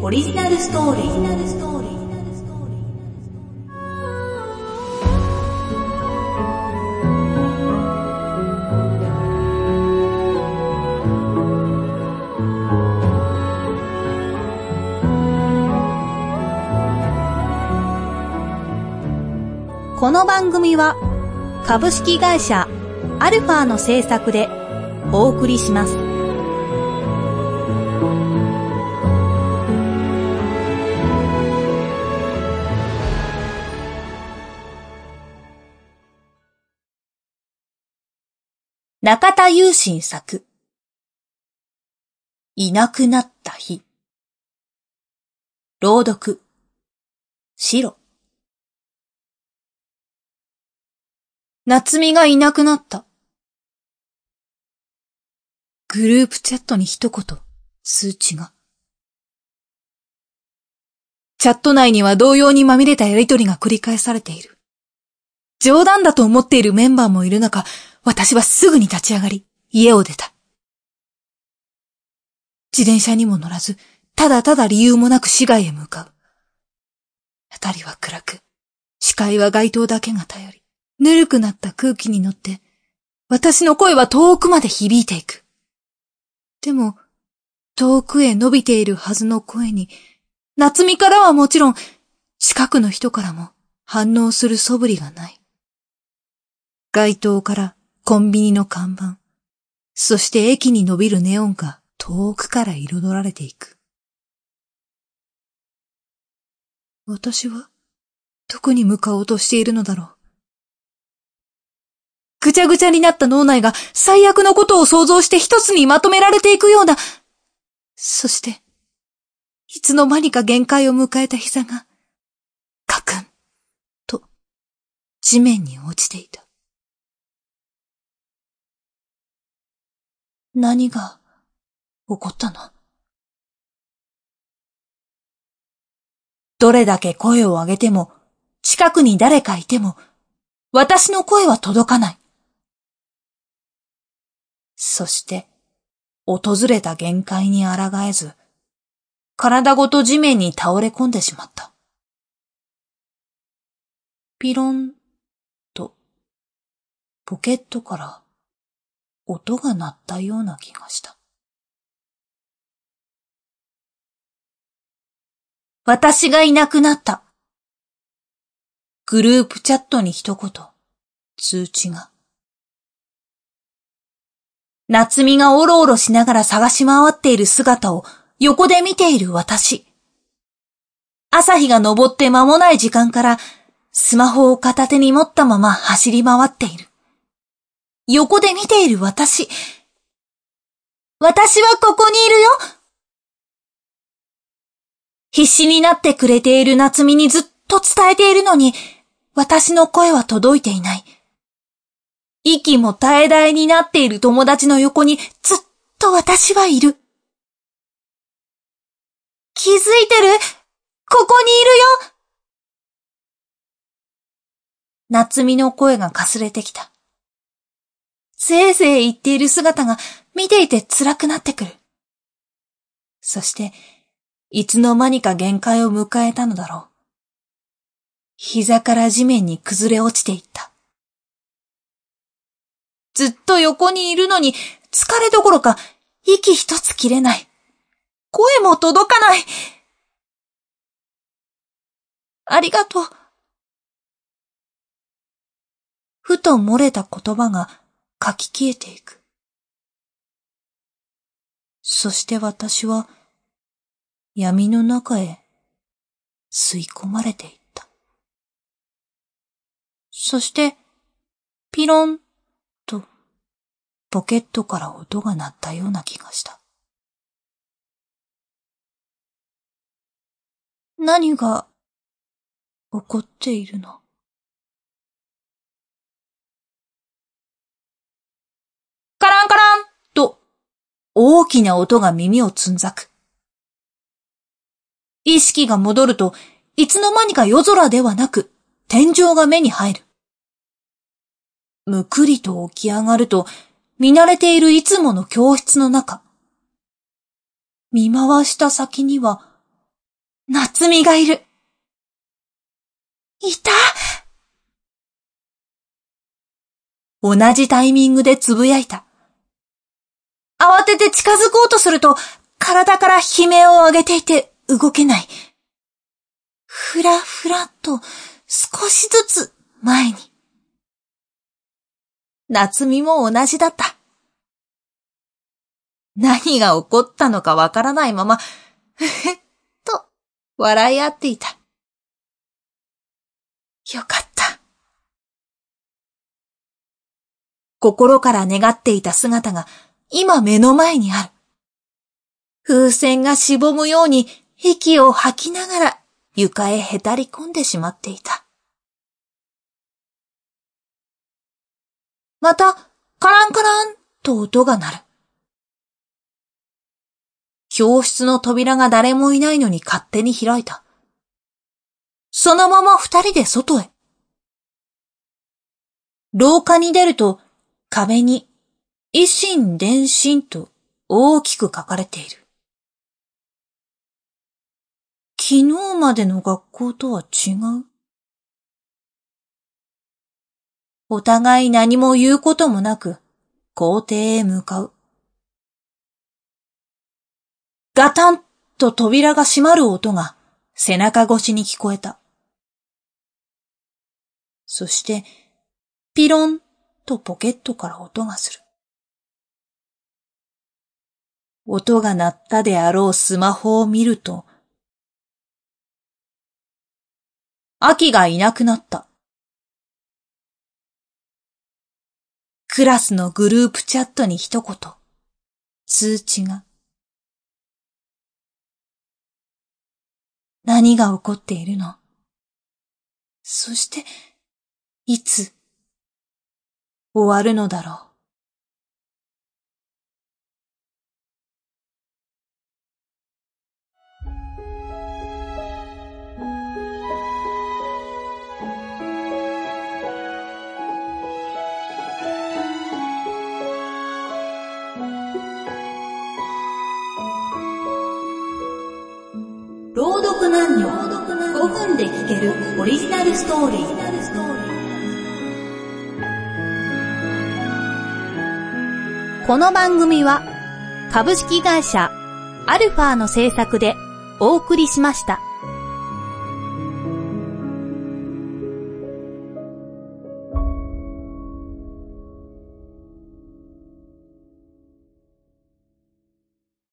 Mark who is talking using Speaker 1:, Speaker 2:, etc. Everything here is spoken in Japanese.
Speaker 1: オリジナルストーリー。この番組は株式会社アルファの制作でお送りします。中田雄心作いなくなった日朗読白夏美がいなくなった。グループチャットに一言、通知が。チャット内には同様にまみれたやりとりが繰り返されている。冗談だと思っているメンバーもいる中、私はすぐに立ち上がり、家を出た。自転車にも乗らず、ただただ理由もなく市街へ向かう。辺りは暗く、視界は街灯だけが頼り。ぬるくなった空気に乗って、私の声は遠くまで響いていく。でも、遠くへ伸びているはずの声に、夏美からはもちろん、近くの人からも反応する素振りがない。街灯からコンビニの看板、そして駅に伸びるネオンが遠くから彩られていく。私は、どこに向かおうとしているのだろう。ぐちゃぐちゃになった脳内が最悪のことを想像して一つにまとめられていくような。そして、いつの間にか限界を迎えた膝が、カクン、と、地面に落ちていた。何が起こったの？どれだけ声を上げても、近くに誰かいても、私の声は届かない。そして、訪れた限界に抗えず、体ごと地面に倒れ込んでしまった。ピロンと、ポケットから音が鳴ったような気がした。私がいなくなった。グループチャットに一言、通知が。夏美がおろおろしながら探し回っている姿を横で見ている私。朝日が昇って間もない時間からスマホを片手に持ったまま走り回っている。横で見ている私。私はここにいるよ必死になってくれている夏美にずっと伝えているのに、私の声は届いていない。息も絶え絶えになっている友達の横にずっと私はいる。気づいてる？ここにいるよ夏美の声がかすれてきた。せいぜい言っている姿が見ていて辛くなってくる。そして、いつの間にか限界を迎えたのだろう。膝から地面に崩れ落ちていった。ずっと横にいるのに疲れどころか息一つ切れない。声も届かない。ありがとう。ふと漏れた言葉が書き消えていく。そして私は闇の中へ吸い込まれていった。そして、ピロンとポケットから音が鳴ったような気がした。何が起こっているの？大きな音が耳をつんざく。意識が戻るといつの間にか夜空ではなく天井が目に入る。むくりと起き上がると見慣れているいつもの教室の中。見回した先には、夏美がいる。いた？同じタイミングでつぶやいた。慌てて近づこうとすると、体から悲鳴を上げていて動けない。ふらふらと少しずつ前に。夏美も同じだった。何が起こったのかわからないまま、ふふっと笑い合っていた。よかった。心から願っていた姿が今目の前にある。風船がしぼむように息を吐きながら床へへたり込んでしまっていた。また、カランカランと音が鳴る。教室の扉が誰もいないのに勝手に開いた。そのまま二人で外へ。廊下に出ると壁に維新伝心と大きく書かれている。昨日までの学校とは違うお互い何も言うこともなく、校庭へ向かう。ガタンと扉が閉まる音が背中越しに聞こえた。そして、ピロンとポケットから音がする。音が鳴ったであろうスマホを見ると、秋がいなくなった。クラスのグループチャットに一言、通知が。何が起こっているの？そして、いつ、終わるのだろう？
Speaker 2: 朗読男女5分で聞けるオリジナルストーリーこの番組は株式会社アルファの制作でお送りしました。